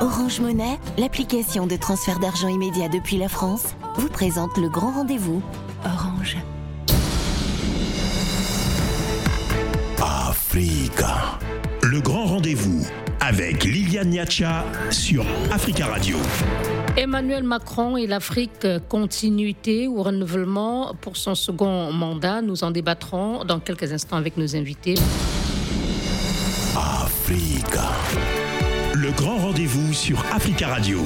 Orange Monnaie, l'application de transfert d'argent immédiat depuis la France, vous présente le grand rendez-vous. Orange. Africa. Le grand rendez-vous avec Liliane Niacha sur Africa Radio. Emmanuel Macron et l'Afrique, continuité ou renouvellement pour son second mandat. Nous en débattrons dans quelques instants avec nos invités. Africa. Grand rendez-vous sur Africa Radio.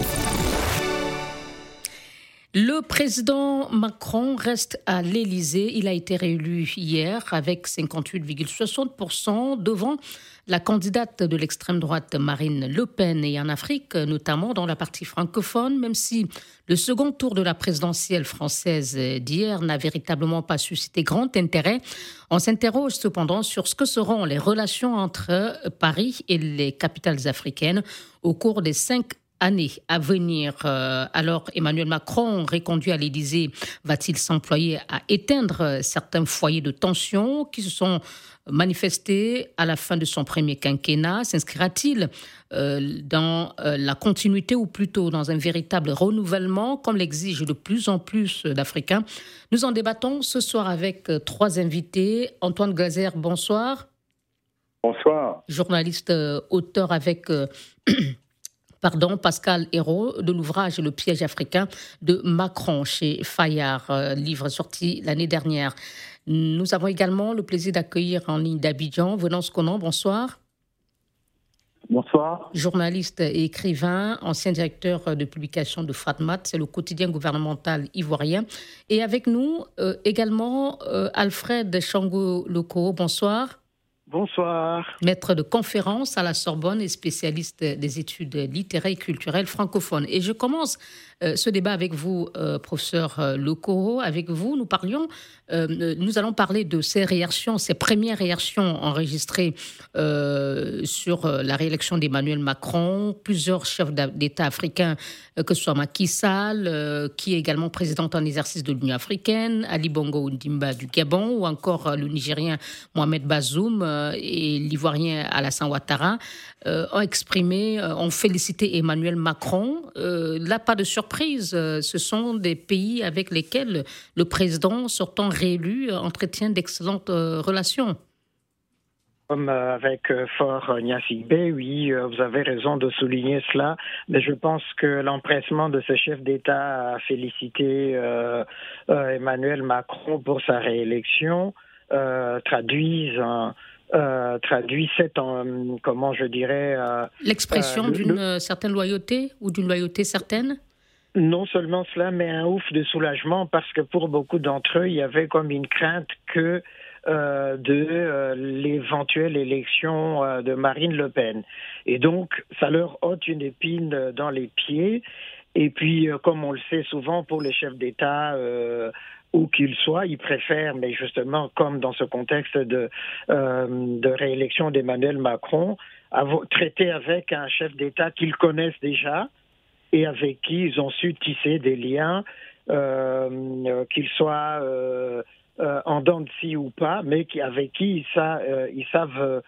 Le président Macron reste à l'Élysée. Il a été réélu hier avec 58,60% devant la candidate de l'extrême droite Marine Le Pen et en Afrique, notamment dans la partie francophone, même si le second tour de la présidentielle française d'hier n'a véritablement pas suscité grand intérêt. On s'interroge cependant sur ce que seront les relations entre Paris et les capitales africaines au cours des cinq années à venir. Euh, alors Emmanuel Macron, réconduit à l'Élysée, va-t-il s'employer à éteindre certains foyers de tension qui se sont manifestés à la fin de son premier quinquennat? S'inscrira-t-il euh, dans euh, la continuité ou plutôt dans un véritable renouvellement comme l'exige de plus en plus d'Africains? Nous en débattons ce soir avec trois invités. Antoine Gazer, bonsoir. Bonsoir. Journaliste, auteur avec pardon, Pascal Hérault de l'ouvrage Le piège africain de Macron chez Fayard, euh, livre sorti l'année dernière. Nous avons également le plaisir d'accueillir en ligne d'Abidjan Venance Conan. Bonsoir. Bonsoir. Journaliste et écrivain, ancien directeur de publication de Fatmat, c'est le quotidien gouvernemental ivoirien. Et avec nous euh, également euh, Alfred Chango-Loco. Bonsoir. Bonsoir. Maître de conférence à la Sorbonne et spécialiste des études littéraires et culturelles francophones. Et je commence euh, ce débat avec vous, euh, professeur euh, Lecoro. Avec vous, nous parlions, nous allons parler de ces réactions, ces premières réactions enregistrées sur la réélection d'Emmanuel Macron. Plusieurs chefs d'État africains, que ce soit Macky Sall, qui est également président en exercice de l'Union africaine, Ali Bongo Ndimba du Gabon, ou encore le Nigérien Mohamed Bazoum et l'Ivoirien Alassane Ouattara, ont exprimé, ont félicité Emmanuel Macron. là, pas de surprise euh, ce sont des pays avec lesquels le président sortant réélu entretient d'excellentes euh, relations. Comme euh, avec Fort Niassibé, oui, vous avez raison de souligner cela, mais je pense que l'empressement de ce chef d'État à féliciter Emmanuel Macron pour sa réélection traduisent traduit cette, comment je dirais... L'expression d'une certaine loyauté ou d'une loyauté certaine? Non seulement cela, mais un ouf de soulagement parce que pour beaucoup d'entre eux, il y avait comme une crainte que euh, de euh, l'éventuelle élection euh, de Marine Le Pen. Et donc, ça leur ôte une épine dans les pieds. Et puis, comme on le sait souvent pour les chefs d'État, où qu'ils soient, ils préfèrent, mais justement, comme dans ce contexte de, de réélection d'Emmanuel Macron, traiter avec un chef d'État qu'ils connaissent déjà, et avec qui ils ont su tisser des liens, euh, euh qu'ils soient euh, euh, en dents de scie ou pas, mais avec qui ils, savent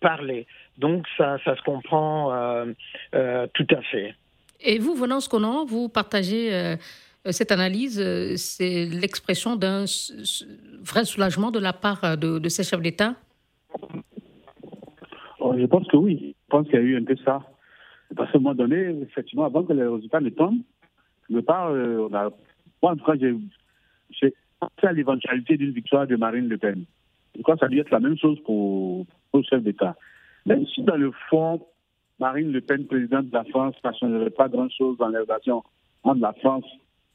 parler. Donc ça, ça se comprend tout à fait. Et vous, Venance Conan, vous partagez cette analyse, c'est l'expression d'un vrai soulagement de la part de, de ces chefs d'État oh, Je pense que oui. Je pense qu'il y a eu un peu ça. Parce qu'à un moment donné, effectivement, avant que les résultats ne tombent, je pas, euh, on a, moi, en tout cas, j'ai pensé à l'éventualité d'une victoire de Marine Le Pen. Je crois que ça doit être la même chose pour, le chef d'État. Même si, dans le fond, Marine Le Pen, présidente de la France, ça ne changerait pas grand-chose dans les relations entre la France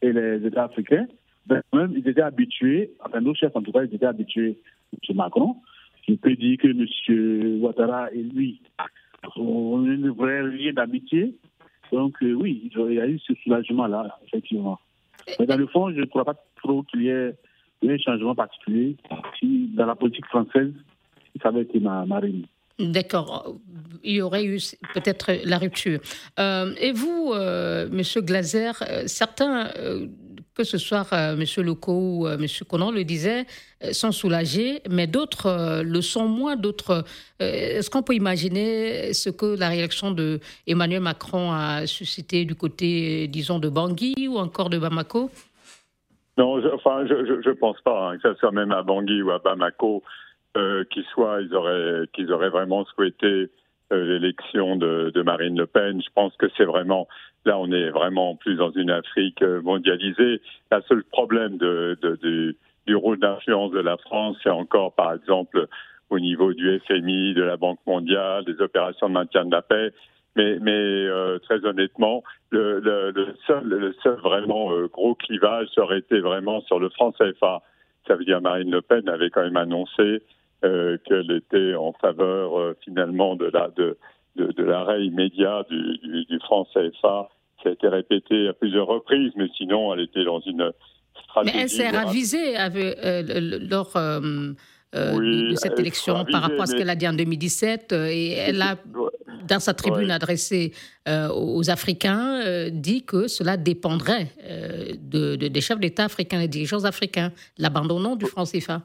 et les États africains, ben, même, ils étaient habitués, enfin, nos chefs, en tout cas, ils étaient habitués, M. Macron. Je peux dire que M. Ouattara et lui on a une vraie lien d'amitié. Donc euh, oui, il y a eu ce soulagement-là, effectivement. Mais dans le fond, je ne crois pas trop qu'il y ait un changement particulier dans la politique française, ça avait été ma marine. D'accord. Il y aurait eu peut-être la rupture. Euh, et vous, euh, Monsieur Glaser, certains que ce soit M. Leco ou M. Conan le disait, sont soulagés, mais d'autres le sont moins. D'autres, est-ce qu'on peut imaginer ce que la réaction de Emmanuel Macron a suscité du côté, disons, de Bangui ou encore de Bamako? Non, je, enfin, je, je, pense pas hein, que ce soit même à Bangui ou à Bamako, euh, qu'ils soient, ils auraient, qu'ils auraient vraiment souhaité euh, l'élection de, Marine Le Pen. Je pense que c'est vraiment là, on est vraiment plus dans une Afrique euh, mondialisée. Le seul problème du rôle d'influence de la France, c'est encore, par exemple, au niveau du FMI, de la Banque mondiale, des opérations de maintien de la paix. Mais, très honnêtement, le, seul, vraiment gros clivage serait été vraiment sur le franc CFA. Ça veut dire Marine Le Pen avait quand même annoncé qu'elle était en faveur euh, finalement de la de, de, de l'arrêt immédiat du, du, du, franc CFA. Ça a été répété à plusieurs reprises, mais sinon elle était dans une stratégie. Mais elle s'est ravisée avec, euh, lors euh, de, cette élection par rapport à ce qu'elle a dit en 2017 et elle a dans sa tribune adressée aux Africains, dit que cela dépendrait de, de, des chefs d'État africains, des dirigeants africains, l'abandon du franc CFA.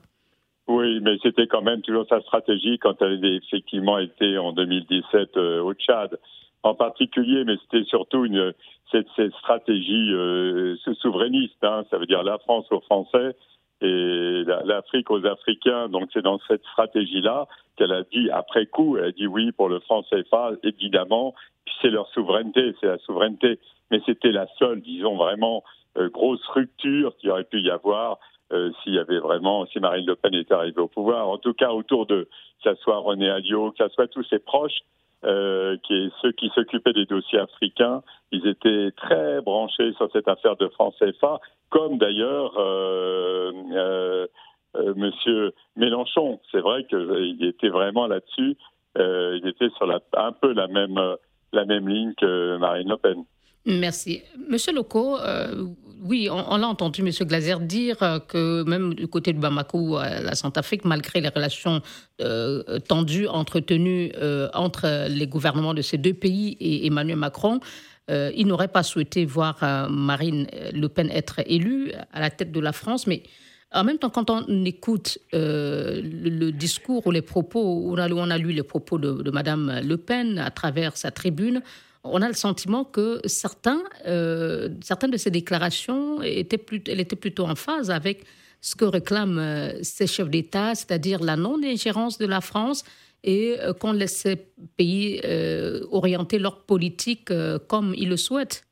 Oui, mais c'était quand même toujours sa stratégie quand elle avait effectivement été en 2017 euh, au Tchad, en particulier, mais c'était surtout une cette, cette stratégie euh, souverainiste. Hein, ça veut dire la France aux Français et l'Afrique aux Africains. Donc c'est dans cette stratégie-là qu'elle a dit après coup, elle a dit oui pour le franc CFA, évidemment. C'est leur souveraineté, c'est la souveraineté. Mais c'était la seule, disons vraiment euh, grosse rupture qu'il aurait pu y avoir euh, s'il y avait vraiment, si Marine Le Pen était arrivée au pouvoir. En tout cas, autour de, que ce soit René Alliot, que ce soit tous ses proches, euh, qui ceux qui s'occupaient des dossiers africains, ils étaient très branchés sur cette affaire de France CFA, comme d'ailleurs euh, euh, Monsieur Mélenchon. C'est vrai qu'il était vraiment là-dessus. il était sur un peu la même la même ligne que Marine Le Pen. Merci. Monsieur Loco, euh, oui, on, l'a entendu Monsieur Glazer dire euh, que même du côté de Bamako, à la Centrafrique, malgré les relations euh, tendues entretenues entre les gouvernements de ces deux pays et Emmanuel Macron, il n'aurait pas souhaité voir Marine Le Pen être élue à la tête de la France, mais en même temps, quand on écoute le, discours ou les propos, on a, on a lu les propos de, de Madame Le Pen à travers sa tribune, on a le sentiment que certains, euh, certaines de ces déclarations étaient, plus, elle était plutôt en phase avec ce que réclament euh, ces chefs d'État, c'est-à-dire la non-ingérence de la France et euh, qu'on laisse ces pays orienter leur politique comme ils le souhaitent.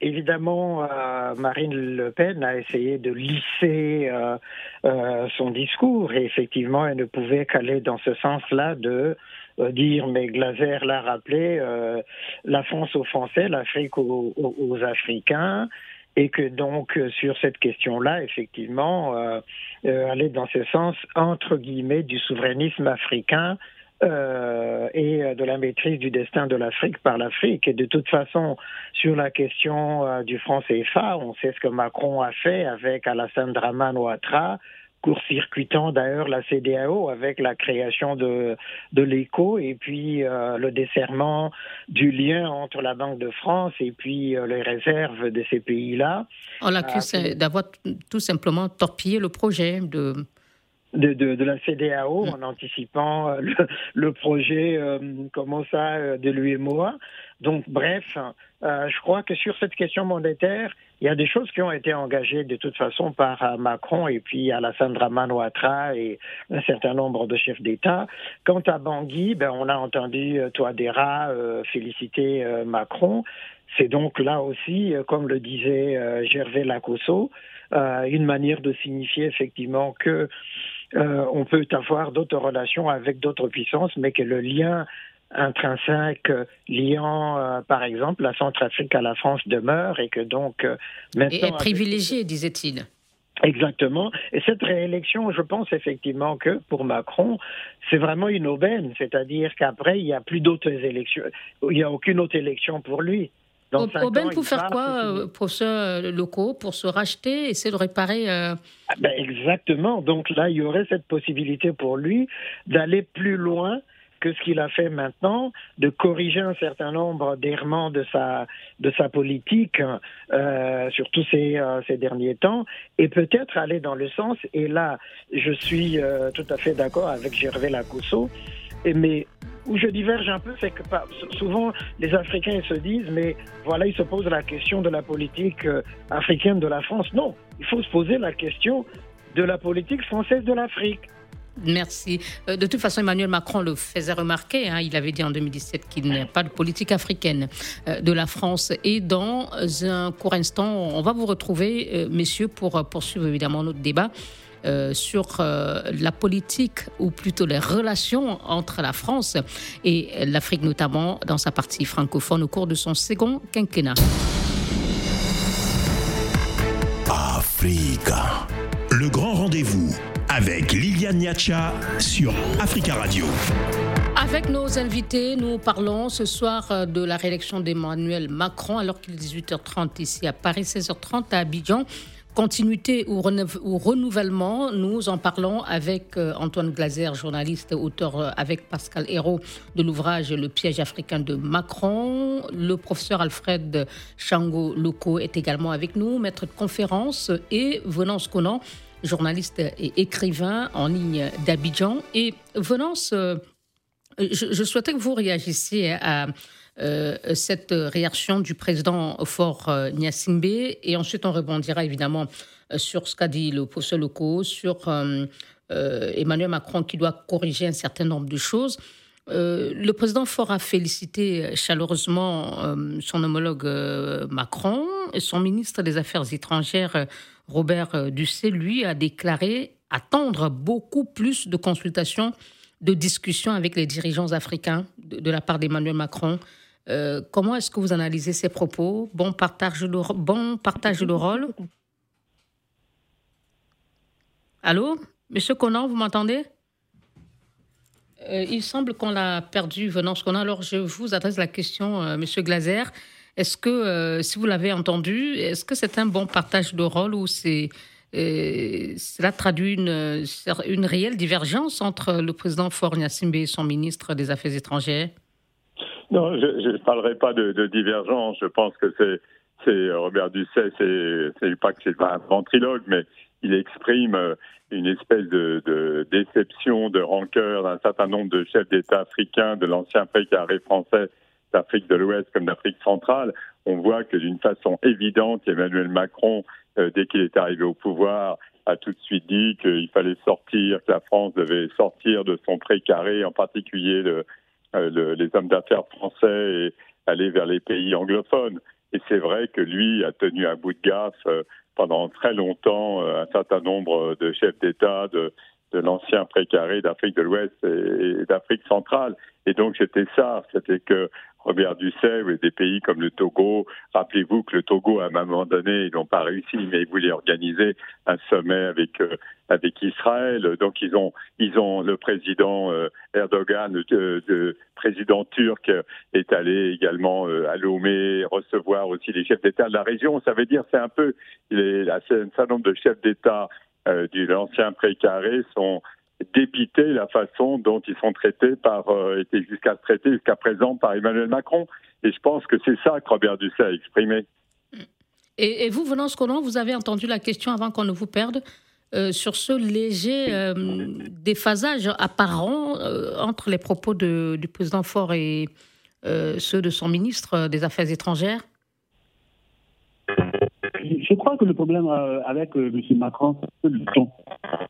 évidemment, Marine Le Pen a essayé de lisser son discours et effectivement, elle ne pouvait qu'aller dans ce sens-là de dire, mais Glaser l'a rappelé, euh, la France aux Français, l'Afrique aux, Africains, et que donc euh, sur cette question-là, effectivement, aller dans ce sens, entre guillemets, du souverainisme africain et de la maîtrise du destin de l'Afrique par l'Afrique. Et de toute façon, sur la question du franc CFA, on sait ce que Macron a fait avec Alassane Draman Ouattara, court-circuitant d'ailleurs la CDAO avec la création de, de l'ECO et puis euh, le desserrement du lien entre la Banque de France et puis euh, les réserves de ces pays-là. On l'accuse euh, d'avoir tout simplement torpillé le projet de... De, de, la CDAO en anticipant le, le projet, comment ça, de l'UMOA. Donc, bref, je crois que sur cette question monétaire, il y a des choses qui ont été engagées de toute façon par euh, Macron et puis Alassane Draman et un certain nombre de chefs d'État. Quant à Bangui, ben, on a entendu euh, Touadéra euh, féliciter Macron. C'est donc là aussi, comme le disait Gervais Lacosso, une manière de signifier effectivement que on peut avoir d'autres relations avec d'autres puissances, mais que le lien intrinsèque liant, euh, par exemple, la Centrafrique à la France demeure et que donc euh, maintenant... Et est privilégié, disait-il. Exactement. Et cette réélection, je pense effectivement que pour Macron, c'est vraiment une aubaine. C'est-à-dire qu'après, il n'y a plus d'autres élections. Il n'y a aucune autre élection pour lui. aubaine pour faire quoi, euh, professeur locaux Pour se racheter, essayer de réparer ah ben Exactement. Donc là, il y aurait cette possibilité pour lui d'aller plus loin que ce qu'il a fait maintenant, de corriger un certain nombre d'errements de sa, de sa politique, euh, surtout ces, euh, ces derniers temps, et peut-être aller dans le sens, et là, je suis euh, tout à fait d'accord avec Gervais Lacousseau, mais où je diverge un peu, c'est que souvent les Africains se disent, mais voilà, ils se posent la question de la politique africaine de la France. Non, il faut se poser la question de la politique française de l'Afrique. Merci. Euh, de toute façon, Emmanuel Macron le faisait remarquer. Hein. il avait dit en 2017 qu'il n'y a pas de politique africaine euh, de la France. Et dans un court instant, on va vous retrouver, messieurs, pour poursuivre évidemment notre débat. Euh, sur euh, la politique, ou plutôt les relations entre la France et l'Afrique, notamment dans sa partie francophone au cours de son second quinquennat. Africa. Le grand rendez-vous avec Liliane Niacha sur Africa Radio. Avec nos invités, nous parlons ce soir euh, de la réélection d'Emmanuel Macron alors qu'il est 18h30 ici à Paris, 16h30 à Abidjan. Continuité ou, renouvellement, nous en parlons avec euh, Antoine Glaser, journaliste, auteur euh, avec Pascal Hérault de l'ouvrage Le piège africain de Macron. Le professeur Alfred Chango Loco est également avec nous, maître de conférence, et Venance Conan, journaliste et écrivain en ligne d'Abidjan. Et Venance, euh, je, souhaitais que vous réagissiez à euh, cette réaction du président fort euh, Nyassimbe. Et ensuite, on rebondira évidemment euh, sur ce qu'a dit le professeur Loco, sur Emmanuel Macron qui doit corriger un certain nombre de choses. le président Fort a félicité chaleureusement son homologue Macron et son ministre des Affaires étrangères, Robert Ducé, lui, a déclaré attendre beaucoup plus de consultations, de discussions avec les dirigeants africains de la part d'Emmanuel Macron. Euh, comment est-ce que vous analysez ces propos? Bon partage de, bon partage de rôle? Allô? Monsieur Conan, vous m'entendez? Euh, Il semble qu'on l'a perdu venant ce Conan. Alors je vous adresse la question, euh, Monsieur Glaser. Est-ce que, si vous l'avez entendu, est-ce que c'est un bon partage de rôle ou c'est cela traduit une, une réelle divergence entre le président Faure Simbe et son ministre des Affaires étrangères? Non, je ne parlerai pas de, divergence. Je pense que c'est Robert Dusset, c'est pas que c'est un ventriloque, mais il exprime euh, une espèce de, de déception, de rancœur d'un certain nombre de chefs d'État africains, de l'ancien précaré français d'Afrique de l'Ouest comme d'Afrique centrale. On voit que d'une façon évidente, Emmanuel Macron, euh, dès qu'il est arrivé au pouvoir, a tout de suite dit qu'il fallait sortir, que la France devait sortir de son précaré, en particulier euh, les hommes d'affaires français et aller vers les pays anglophones. Et c'est vrai que lui a tenu un bout de gaffe euh, pendant très longtemps un certain nombre de chefs d'État de, de l'ancien précaré d'Afrique de l'Ouest et d'Afrique centrale. Et donc c'était ça, c'était que Robert Dussel et des pays comme le Togo. Rappelez-vous que le Togo, à un moment donné, ils n'ont pas réussi, mais ils voulaient organiser un sommet avec euh, avec Israël. Donc ils ont ils ont le président euh, Erdogan, le président turc, est allé également euh, à Lomé recevoir aussi les chefs d'État de la région. Ça veut dire c'est un peu les, un certain nombre de chefs d'État de l'ancien précaré sont dépiter la façon dont ils sont traités par, euh, étaient jusqu'à traités jusqu'à présent par Emmanuel Macron. Et je pense que c'est ça que Robert Dusset a exprimé. Et, vous, Venance Conan, vous avez entendu la question avant qu'on ne vous perde euh, sur ce léger euh, déphasage apparent entre les propos de, du président Faure et ceux de son ministre des Affaires étrangères? Je crois que le problème euh, avec euh, M. Macron, c'est le ton.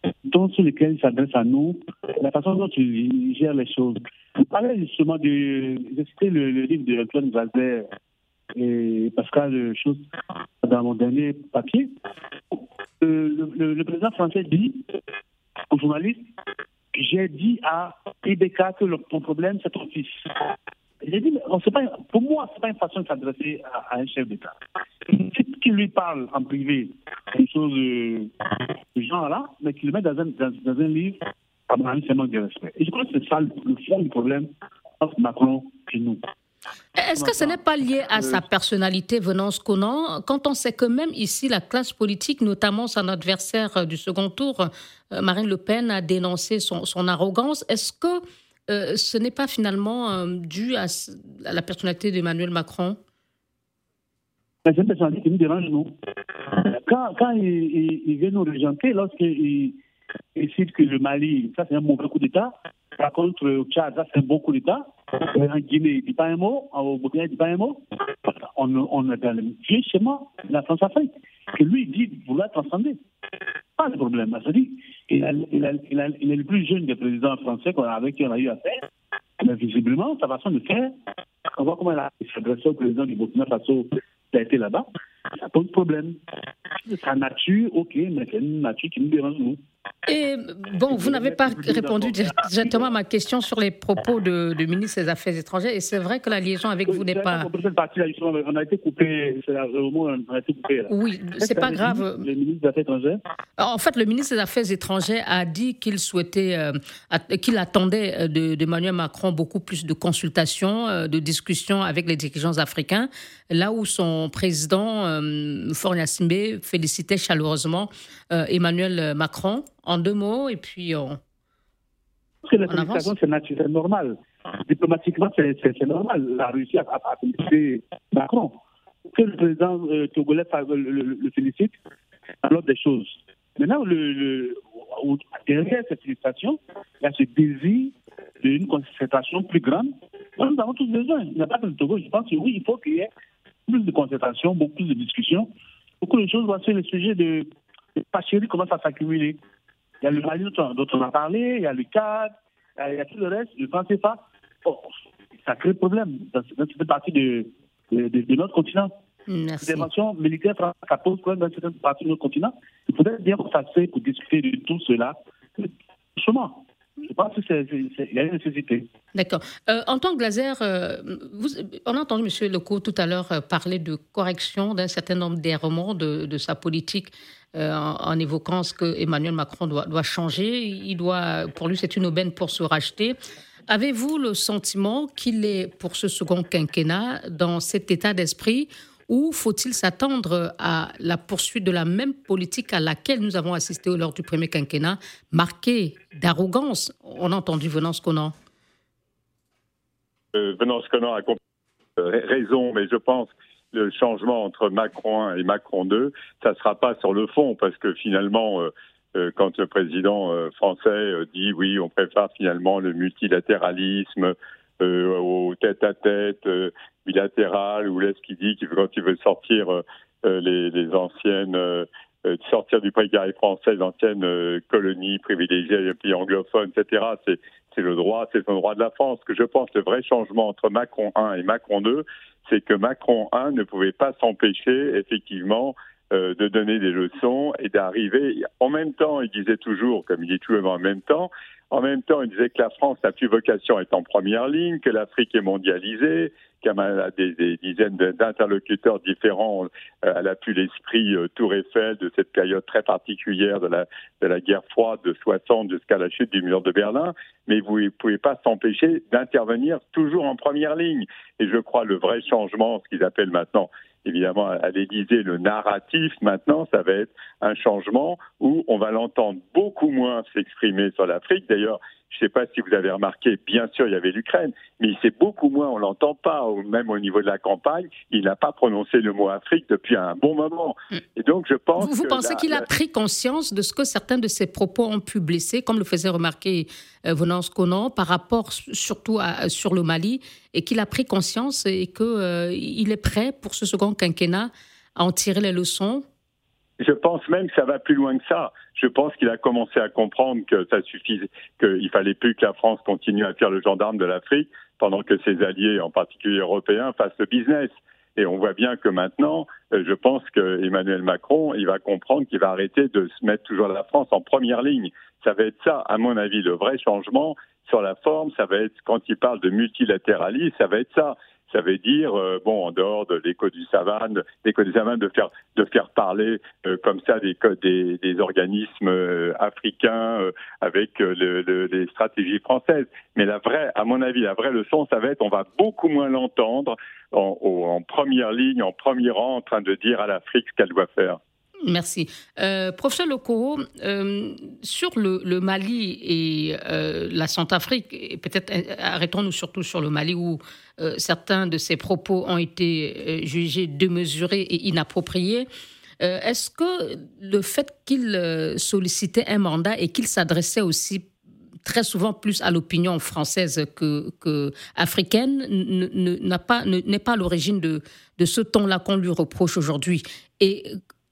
Le ton sur lequel il s'adresse à nous, la façon dont il gère les choses. Vous parlez justement de. J'ai le, le, livre de Antoine Vazer et Pascal Chose dans mon dernier papier. Euh, le, le, président français dit aux journalistes J'ai dit à Ibeka que ton problème, c'est ton fils. J'ai dit, pas, pour moi, ce n'est pas une façon de s'adresser à, un chef d'État. Qui lui parle en privé, une chose de ce genre-là, mais qu'il le met dans un, dans, un livre, à manque de respect. Et je crois que c'est ça le, fond du problème entre Macron et nous. Est-ce que ce n'est pas lié à sa personnalité venant Conan quand on sait que même ici, la classe politique, notamment son adversaire du second tour, euh, Marine Le Pen, a dénoncé son, son arrogance Est-ce que ce n'est pas finalement dû à, la personnalité d'Emmanuel Macron? C'est une personnalité qui nous dérange, nous. Quand, quand il, il, vient nous régenter, lorsqu'il décide que le Mali, ça c'est un mauvais coup d'État, par contre, au Tchad, ça c'est un bon coup d'État, en Guinée, il ne dit pas un mot, au Burkina, il ne dit pas un mot, on, on est dans le vieux schéma de la France-Afrique, que lui, il dit vouloir transcender. Pas de problème. C'est-à-dire, il, est le plus jeune des présidents français avec qui on a eu affaire. Mais visiblement, sa façon de faire, on voit comment il s'adressé au président du Burkina Faso qui a été là-bas, ça pose problème. Sa nature, ok, mais c'est une nature qui nous dérange, nous. Et bon, vous n'avez pas répondu directement à ma question sur les propos du de ministre des Affaires étrangères. Et c'est vrai que la liaison avec vous n'est pas. on a été coupé. On a été coupé. Oui, c'est pas grave. Le ministre des Affaires étrangères? En fait, le ministre des Affaires étrangères a dit qu'il souhaitait, euh, qu'il attendait d'Emmanuel Macron beaucoup plus de consultations, euh, de discussions avec les dirigeants africains, là où son président euh, Simbe félicitait chaleureusement Emmanuel Macron en deux mots et puis on. Parce que la félicitation, c'est normal. Diplomatiquement, c'est normal. La Russie a, a, félicité Macron. Que le président euh, togolais le, félicite, alors des choses. Maintenant, le, derrière cette félicitation, il y a ce désir d'une concentration plus grande. Nous avons tous besoin. Il n'y a pas que le Togo. Je pense que oui, il faut qu'il y ait plus de concentration, beaucoup plus de discussions. Beaucoup de choses. Voici le sujet de, de Pachéry commence à s'accumuler. Il y a le Mali dont on a parlé, il y a le CAD, il y a tout le reste, le franc CFA. ça crée problème dans cette partie de, de, notre continent. L'intervention militaire, ça pose problème dans cette partie de notre continent. Il faudrait bien fait pour discuter de tout cela. Justement, je pense qu'il y a une nécessité. D'accord. Euh, en tant que Glaser, euh, on a entendu M. Leco tout à l'heure euh, parler de correction d'un certain nombre d'errements de, sa politique en, évoquant ce que Emmanuel Macron doit, doit changer. Il doit, pour lui, c'est une aubaine pour se racheter. Avez-vous le sentiment qu'il est, pour ce second quinquennat, dans cet état d'esprit ou faut-il s'attendre à la poursuite de la même politique à laquelle nous avons assisté lors du premier quinquennat, marquée d'arrogance On a entendu Venance Conan? Euh, Venance Conan a euh, raison, mais je pense le changement entre Macron 1 et Macron 2, ça ne sera pas sur le fond, parce que finalement, euh, quand le président français dit oui, on préfère finalement le multilatéralisme au tête-à-tête bilatéral, ou laisse qui dit qu'il quand il veut sortir les, les, anciennes sortir du précaré français, l'ancienne colonie privilégiée des pays anglophones, etc. C'est le droit, c'est le droit de la France. Que je pense le vrai changement entre Macron 1 et Macron 2, c'est que Macron 1 ne pouvait pas s'empêcher, effectivement, euh, de donner des leçons et d'arriver. En même temps, il disait toujours, comme il dit toujours en même temps, en même temps, il disait que la France n'a plus vocation à être en première ligne, que l'Afrique est mondialisée, a des, dizaines d'interlocuteurs différents. Elle a plus l'esprit euh, Tour Eiffel de cette période très particulière de la, de la guerre froide de 60 jusqu'à la chute du mur de Berlin. Mais vous ne pouvez pas s'empêcher d'intervenir toujours en première ligne. Et je crois le vrai changement, ce qu'ils appellent maintenant évidemment à l'Élysée, le narratif maintenant, ça va être un changement où on va l'entendre beaucoup moins s'exprimer sur l'Afrique. D'ailleurs, je ne sais pas si vous avez remarqué, bien sûr, il y avait l'Ukraine, mais c'est beaucoup moins, on l'entend pas, même au niveau de la campagne, il n'a pas prononcé le mot Afrique depuis un bon moment. Mm. Et donc, je pense. Vous, pensez qu'il a pris conscience de ce que certains de ses propos ont pu blesser, comme le faisait remarquer euh, Venance Conan, par rapport surtout à, sur le Mali, et qu'il a pris conscience et qu'il euh, il est prêt pour ce second quinquennat à en tirer les leçons je pense même que ça va plus loin que ça. Je pense qu'il a commencé à comprendre que ça suffisait, qu'il fallait plus que la France continue à faire le gendarme de l'Afrique pendant que ses alliés, en particulier européens, fassent le business. Et on voit bien que maintenant, euh, je pense que Emmanuel Macron, il va comprendre qu'il va arrêter de se mettre toujours la France en première ligne. Ça va être ça, à mon avis, le vrai changement sur la forme. Ça va être quand il parle de multilatéralisme, ça va être ça ça veut dire, euh, bon, en dehors de l'écho du savane, l'écho du savane, de faire, de faire parler euh, comme ça des, des, des organismes euh, africains avec le, les stratégies françaises. Mais la vraie, à mon avis, la vraie leçon, ça va être, on va beaucoup moins l'entendre en, en première ligne, en premier rang, en train de dire à l'Afrique ce qu'elle doit faire. Merci. Euh, professeur Lokoro, euh, sur le, Mali et euh, la Centrafrique, et peut-être arrêtons-nous surtout sur le Mali où certains de ses propos ont été jugés démesurés et inappropriés. Est-ce que le fait qu'il sollicitait un mandat et qu'il s'adressait aussi très souvent plus à l'opinion française que, africaine n'est pas, pas l'origine de, de ce ton-là qu'on lui reproche aujourd'hui? Et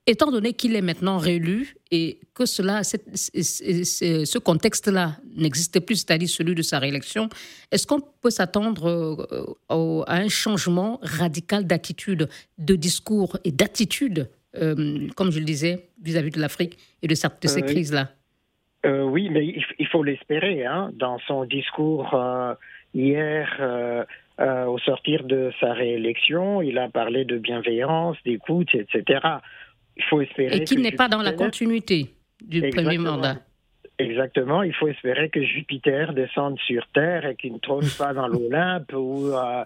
étant donné qu'il est maintenant réélu et que cela, ce contexte-là n'existait plus, c'est-à-dire celui de sa réélection, est-ce qu'on peut s'attendre euh, à un changement radical d'attitude, de discours et d'attitude, euh, comme je le disais, vis-à-vis de l'Afrique et de, cette, ces euh, crises-là? Oui, mais il, faut l'espérer. Hein. Dans son discours hier, au sortir de sa réélection, il a parlé de bienveillance, d'écoute, etc il faut espérer. Et qui n'est pas dans la continuité du premier mandat. Exactement, il faut espérer que Jupiter descende sur Terre et qu'il ne trône pas dans l'Olympe où euh,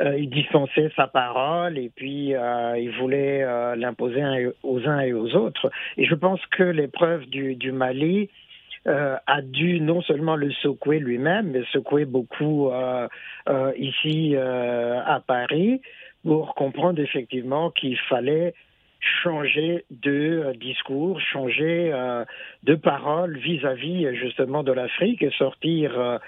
euh, il dispensait sa parole et puis euh, il voulait l'imposer aux uns et aux autres. Et je pense que l'épreuve du, du Mali a dû non seulement le secouer lui-même, mais secouer beaucoup ici à Paris pour comprendre effectivement qu'il fallait changer de euh, discours, changer euh, de parole vis-à-vis justement de l'Afrique et sortir. Euh,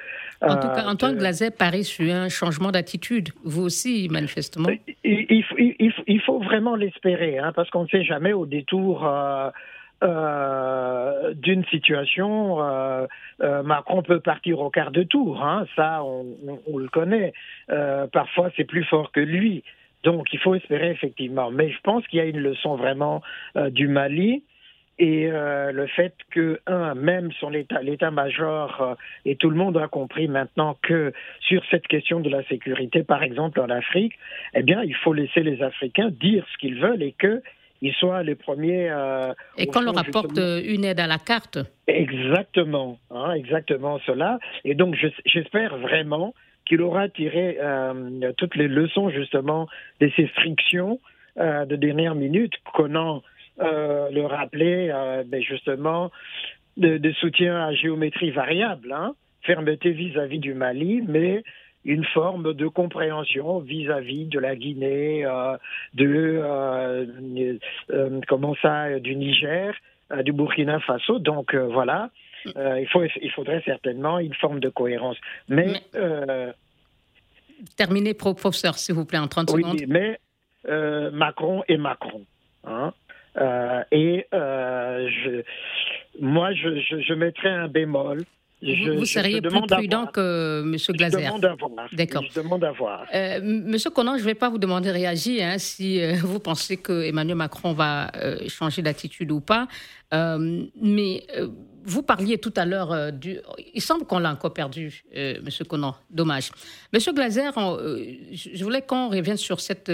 en tout cas, Antoine Glazet parie sur un changement d'attitude, vous aussi, manifestement. Il, il, il faut vraiment l'espérer, hein, parce qu'on ne sait jamais au détour. d'une situation, Macron peut partir au quart de tour, hein, ça on, on, le connaît. parfois c'est plus fort que lui. Donc il faut espérer effectivement. Mais je pense qu'il y a une leçon vraiment euh, du Mali. Et euh, le fait que, un, même son état, l'état-major euh, et tout le monde a compris maintenant que sur cette question de la sécurité, par exemple en Afrique, eh bien, il faut laisser les Africains dire ce qu'ils veulent et que ils soient les premiers. et qu'on leur apporte une aide à la carte. Exactement, hein, exactement cela. Et donc, j'espère vraiment qu'il aura tiré euh, toutes les leçons justement de ces frictions euh, de dernière minute, connant euh, le rappeler ben, justement de, soutien à géométrie variable, hein, fermeté vis-à-vis du Mali, mais une forme de compréhension vis-à-vis de la Guinée, de comment ça, du Niger, du Burkina Faso. Donc voilà, euh, il, faut, il faudrait certainement une forme de cohérence. Mais. Euh, terminez, professeur, s'il vous plaît, en 30 secondes. Oui, mais euh, Macron est Macron. Hein. et je, moi, je, je, je mettrais un bémol vous, seriez plus prudent que M. Glaser. Je demande à voir. D'accord. Je demande à voir. Euh, Monsieur Conan, je ne vais pas vous demander de réagir hein, si euh, vous pensez que Emmanuel Macron va euh, changer d'attitude ou pas. mais vous parliez tout à l'heure du. Il semble qu'on l'a encore perdu, Monsieur Conan. Dommage. Monsieur Glaser, je voulais qu'on revienne sur cette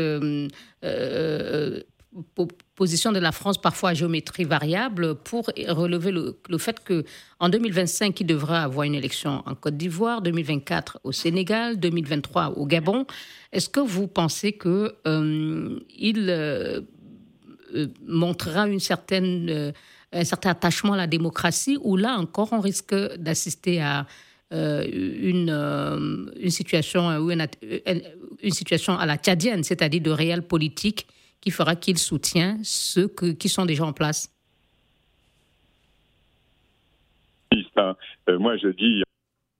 position de la France parfois à géométrie variable pour relever le, fait que en 2025 il devra avoir une élection en Côte d'Ivoire, 2024 au Sénégal, 2023 au Gabon. Est-ce que vous pensez que euh, il euh, euh, montrera une certaine un certain attachement à la démocratie ou là encore on risque d'assister à une, une situation une, une situation à la tchadienne, c'est-à-dire de réelle politique qui fera qu'il soutient ceux qui sont déjà en place euh, Moi, je dis,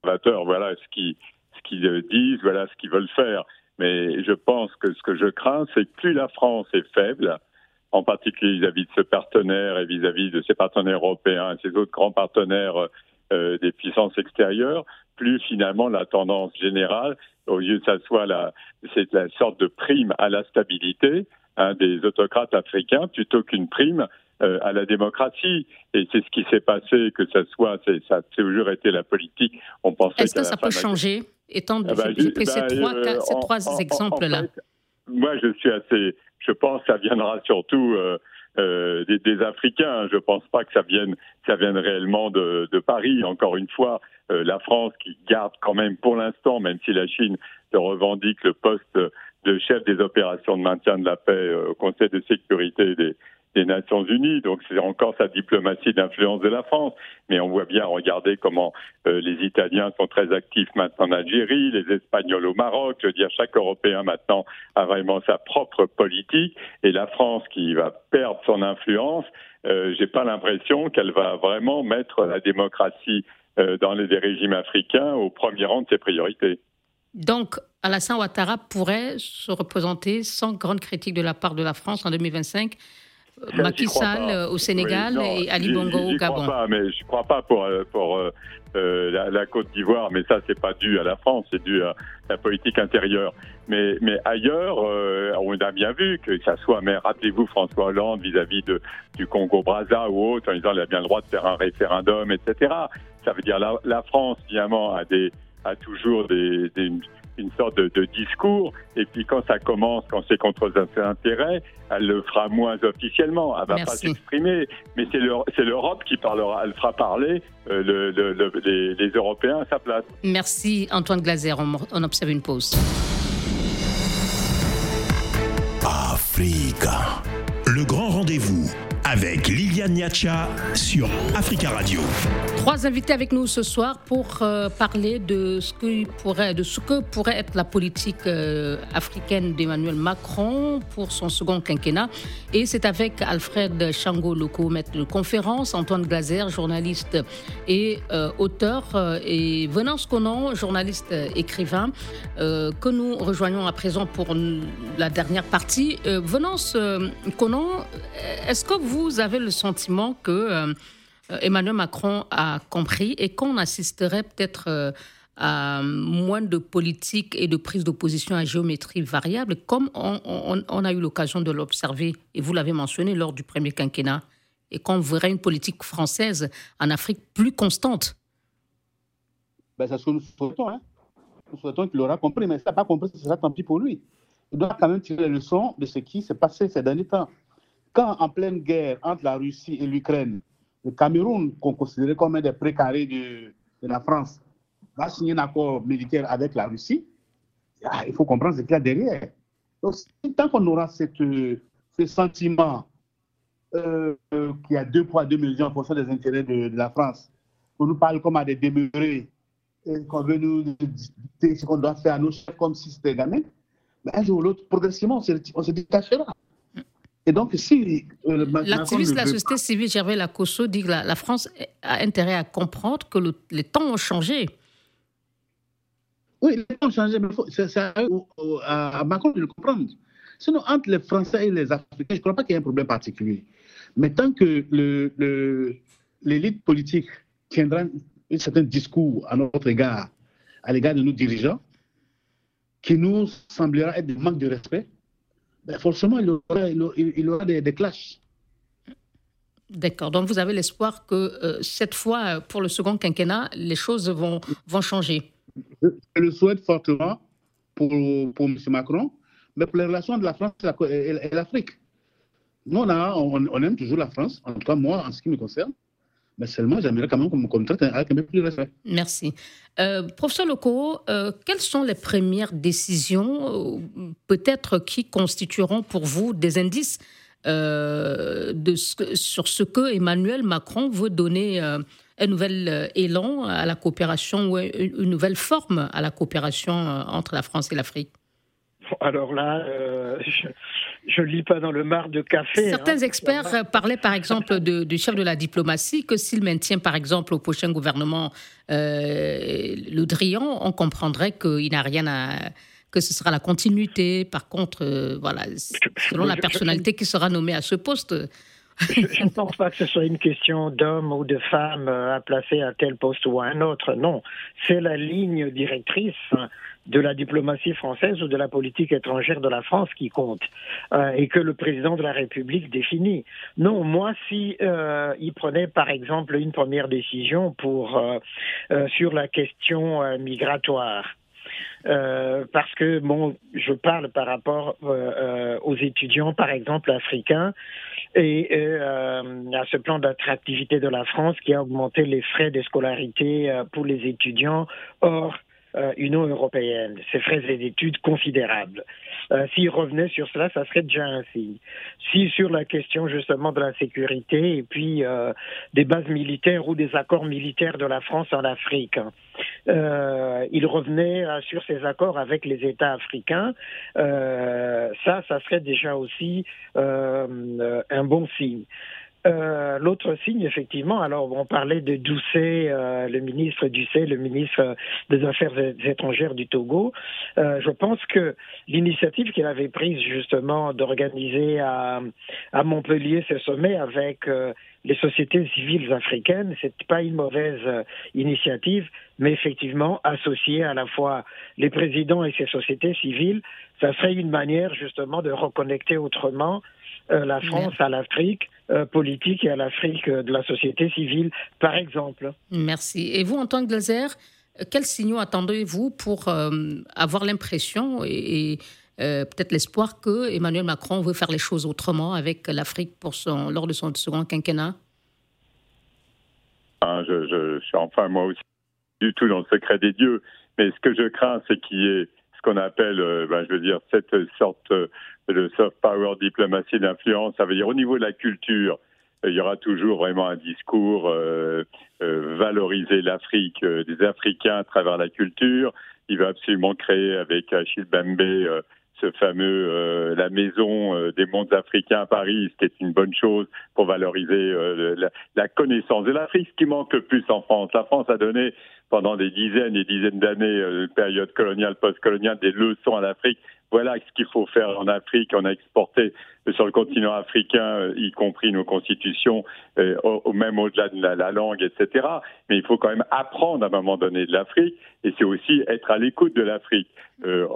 voilà ce qu'ils ce qu'ils euh, disent, voilà ce qu'ils veulent faire. Mais je pense que ce que je crains, c'est que plus la France est faible, en particulier vis-à-vis de ce partenaire et vis-à-vis de ses partenaires européens et ses autres grands partenaires euh, des puissances extérieures, plus finalement la tendance générale, au lieu que ça soit la, c'est la sorte de prime à la stabilité, des autocrates africains plutôt qu'une prime euh, à la démocratie. Et c'est ce qui s'est passé, que ça soit, ça a toujours été la politique. On pensait Est-ce que ça peut changer, étant ah bah, j'ai pris ces trois, euh, trois exemples-là? Moi, je suis assez. Je pense que ça viendra surtout. Euh, des, des, Africains. Je ne pense pas que ça vienne, ça vienne réellement de, Paris. Encore une fois, la France qui garde quand même pour l'instant, même si la Chine se revendique le poste de chef des opérations de maintien de la paix euh, au Conseil de sécurité des, des Nations Unies. Donc c'est encore sa diplomatie d'influence de la France. Mais on voit bien, regardez comment euh, les Italiens sont très actifs maintenant en Algérie, les Espagnols au Maroc. Je veux dire, chaque Européen maintenant a vraiment sa propre politique. Et la France qui va perdre son influence, euh, j'ai pas l'impression qu'elle va vraiment mettre la démocratie euh, dans les régimes africains au premier rang de ses priorités. Donc, Alassane Ouattara pourrait se représenter sans grande critique de la part de la France en 2025 Macky Sall euh, au Sénégal et Ali Bongo au Gabon. Pas, mais je ne crois pas pour, euh, pour euh, la, Côte d'Ivoire, mais ça, c'est pas dû à la France, c'est dû à la politique intérieure. Mais, mais ailleurs, on a bien vu que ça soit, mais rappelez-vous François Hollande vis-à-vis de, du Congo-Brazza ou autre, en disant qu'il a bien le droit de faire un référendum, etc. Ça veut dire la, la France, finalement, a des a toujours des, une sorte de, discours. Et puis quand ça commence, quand c'est contre ses intérêts, elle le fera moins officiellement. Elle va pas s'exprimer. Mais c'est l'Europe qui parlera. Elle fera parler euh, les, les, Européens à sa place. Merci Antoine Glazer. On, on observe une pause. Africa. Le grand rendez-vous avec Liliane Niacha sur Africa Radio. Trois invités avec nous ce soir pour euh, parler de ce, que pourrait, être la politique euh, africaine d'Emmanuel Macron pour son second quinquennat. Et c'est avec Alfred Chango Loco, maître de conférence, Antoine Glazer, journaliste et euh, auteur, et Venance Conan, journaliste écrivain, que nous rejoignons à présent pour la dernière partie. Venance Conan, est-ce que vous avez le sentiment que Emmanuel Macron a compris et qu'on assisterait peut-être euh, à moins de politique et de prise d'opposition à géométrie variable, comme on, a eu l'occasion de l'observer, et vous l'avez mentionné lors du premier quinquennat, et qu'on verrait une politique française en Afrique plus constante ben, C'est ce que nous souhaitons. Nous souhaitons qu'il aura compris, mais s'il n'a pas compris, ce sera tant pis pour lui. Il doit quand même tirer les leçons de ce qui s'est passé ces derniers temps. Quand en pleine guerre entre la Russie et l'Ukraine, le Cameroun, qu'on considérait comme un des précarés de, la France, va signer un accord militaire avec la Russie, ah, il faut comprendre ce qu'il y a derrière. Donc, tant qu'on aura cette, ce sentiment euh, qu'il y a deux poids, deux mesures en fonction des intérêts de, la France, on nous parle comme à des demeurés, qu'on veut nous dicter ce qu'on doit faire à nos chefs comme si c'était gamin, un jour ou l'autre, progressivement, on se détachera. Et donc, si. Euh, L'activiste de la société civile, Gervais Lacosso, dit que la, France a intérêt à comprendre que les temps ont changé. Oui, les temps ont changé, mais c'est à, Macron de le comprendre. Sinon, entre les Français et les Africains, je ne crois pas qu'il y ait un problème particulier. Mais tant que l'élite politique tiendra un certain discours à notre égard, à l'égard de nos dirigeants, qui nous semblera être des manques de respect, ben, forcément, il aura, il aura des, clashs. D'accord. Donc, vous avez l'espoir que euh, cette fois, pour le second quinquennat, les choses vont, vont changer. Je le souhaite fortement pour, pour M. Macron, mais pour les relations de la France et l'Afrique. Nous, on, a, on, aime toujours la France, en tout cas moi, en ce qui me concerne. Seulement, j'aimerais quand même qu'on me avec un peu plus de respect. Merci. Euh, professeur Loco, euh, quelles sont les premières décisions, euh, peut-être, qui constitueront pour vous des indices sur ce que Emmanuel Macron veut donner un nouvel élan à la coopération ou une nouvelle forme à la coopération entre la France et l'Afrique? Alors là, je ne lis pas dans le mar de café. Hein. Certains experts parlaient par exemple du chef de la diplomatie que s'il maintient par exemple au prochain gouvernement euh, le Drian, on comprendrait qu'il n'a rien à que ce sera la continuité. Par contre, euh, voilà, selon la personnalité qui sera nommée à ce poste. Je ne pense pas que ce soit une question d'homme ou de femme euh, à placer à tel poste ou à un autre. Non, c'est la ligne directrice de la diplomatie française ou de la politique étrangère de la France qui compte euh, et que le président de la République définit. Non, moi, si euh, il prenait par exemple une première décision pour euh, sur la question migratoire. parce que bon, je parle par rapport aux étudiants, par exemple africains, et à ce plan d'attractivité de la France qui a augmenté les frais de scolarité pour les étudiants. Or, euh, Union européenne. C'est frais d'études considérables. Euh, S'il revenait sur cela, ça serait déjà un signe. Si sur la question justement de la sécurité et puis euh, des bases militaires ou des accords militaires de la France en Afrique, hein, euh, il revenait sur ces accords avec les États africains, ça, ça serait déjà aussi un bon signe. Euh, L'autre signe, effectivement, alors on parlait de Doucet, euh, le ministre Doucet, le ministre des Affaires étrangères du Togo. Euh, je pense que l'initiative qu'il avait prise justement d'organiser à, à, Montpellier ce sommet avec euh, les sociétés civiles africaines, c'est pas une mauvaise euh, initiative, mais effectivement associer à la fois les présidents et ces sociétés civiles, ça serait une manière justement de reconnecter autrement euh, la France à l'Afrique euh, politique et à l'Afrique euh, de la société civile, par exemple. Merci. Et vous, en tant que Glaser, quels signaux attendez-vous pour euh, avoir l'impression et, et euh, peut-être l'espoir que Emmanuel Macron veut faire les choses autrement avec l'Afrique pour son, lors de son second quinquennat? Ah, je, je, je, suis enfin moi aussi du tout dans le secret des dieux, mais ce que je crains, c'est qu'il y ait ce qu'on appelle, euh, ben, je veux dire, cette sorte de soft power diplomatie d'influence. Ça veut dire au niveau de la culture, il y aura toujours vraiment un discours euh, euh, valoriser l'Afrique, euh, des Africains à travers la culture. Il va absolument créer avec Achille Bembe euh, ce fameux euh, la maison euh, des mondes africains à Paris, ce qui est une bonne chose pour valoriser euh, la, la, connaissance de l'Afrique, ce qui manque le plus en France. La France a donné pendant des dizaines et dizaines d'années, période coloniale, post-coloniale, des leçons à l'Afrique voilà ce qu'il faut faire en Afrique. On a exporté sur le continent africain, y compris nos constitutions, euh, au, même au-delà de la, la, langue, etc. Mais il faut quand même apprendre à un moment donné de l'Afrique, et c'est aussi être à l'écoute de l'Afrique. Euh,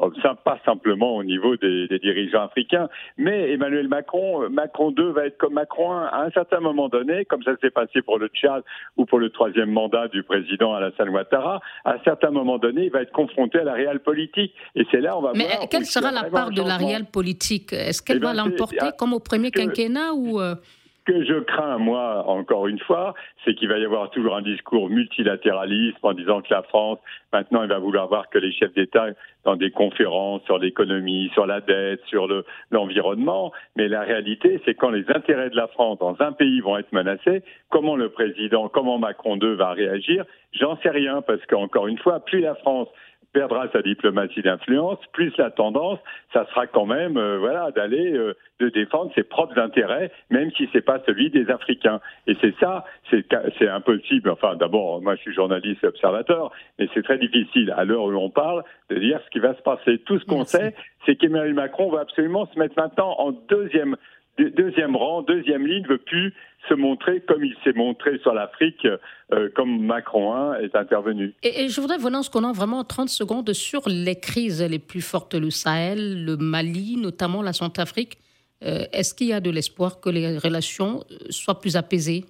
pas simplement au niveau des, des, dirigeants africains, mais Emmanuel Macron, Macron 2 va être comme Macron 1 à un certain moment donné, comme ça s'est passé pour le Tchad ou pour le troisième mandat du président Alassane Ouattara. À un certain moment donné, il va être confronté à la réelle politique, et c'est là on va mais voir. Quelle sera la part de la réelle politique Est-ce qu'elle eh ben va l'emporter comme au premier quinquennat ou euh... Que je crains, moi, encore une fois, c'est qu'il va y avoir toujours un discours multilatéraliste en disant que la France, maintenant, il va vouloir voir que les chefs d'État dans des conférences sur l'économie, sur la dette, sur l'environnement. Le, Mais la réalité, c'est quand les intérêts de la France dans un pays vont être menacés, comment le président, comment Macron II va réagir, j'en sais rien, parce qu'encore une fois, plus la France perdra sa diplomatie d'influence, plus la tendance, ça sera quand même, euh, voilà, d'aller euh, de défendre ses propres intérêts, même si c'est pas celui des Africains. Et c'est ça, c'est impossible. Enfin, d'abord, moi, je suis journaliste et observateur, mais c'est très difficile à l'heure où on parle de dire ce qui va se passer. Tout ce qu'on sait, c'est qu'Emmanuel Macron va absolument se mettre maintenant en deuxième deuxième rang, deuxième ligne, ne veut plus se montrer comme il s'est montré sur l'Afrique, euh, comme Macron 1 est intervenu. Et, et je voudrais, Venance, qu'on a vraiment 30 secondes sur les crises les plus fortes, le Sahel, le Mali, notamment la Centrafrique. Euh, Est-ce qu'il y a de l'espoir que les relations soient plus apaisées?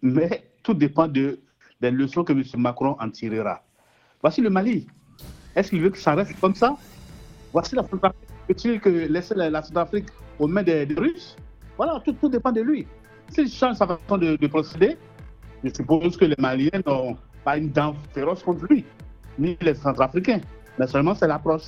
Mais tout dépend de, des leçons que M. Macron en tirera. Voici le Mali. Est-ce qu'il veut que ça reste comme ça? Voici la Centrafrique. Peut-il que laisser la, Centrafrique aux mains des, Russes? Voilà, tout, dépend de lui. S'il change sa façon de, procéder, je suppose que les Maliens n'ont pas une dent féroce contre lui, ni les Centrafricains. Mais seulement c'est l'approche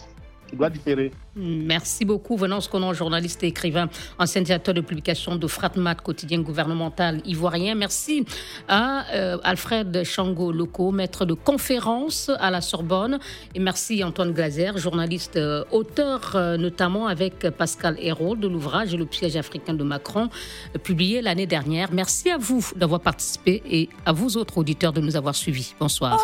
qui doit différer. Merci beaucoup. Venance Conan, journaliste et écrivain, ancien directeur de publication de Fratmat, quotidien gouvernemental ivoirien. Merci à euh, Alfred Chango Loco, maître de conférence à la Sorbonne. Et merci Antoine Glazer, journaliste, euh, auteur euh, notamment avec Pascal Hérault de l'ouvrage Le piège africain de Macron, publié l'année dernière. Merci à vous d'avoir participé et à vous autres auditeurs de nous avoir suivis. Bonsoir.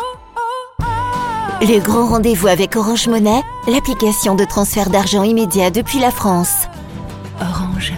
Le grand rendez-vous avec Orange Monnaie, l'application de transfert d'argent immédiat depuis la France. Orange.